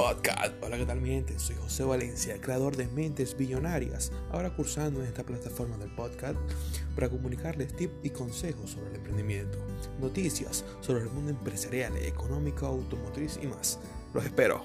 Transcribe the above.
podcast. Hola, ¿qué tal mi gente? Soy José Valencia, creador de Mentes Billonarias, ahora cursando en esta plataforma del podcast para comunicarles tips y consejos sobre el emprendimiento, noticias sobre el mundo empresarial, económico, automotriz y más. Los espero.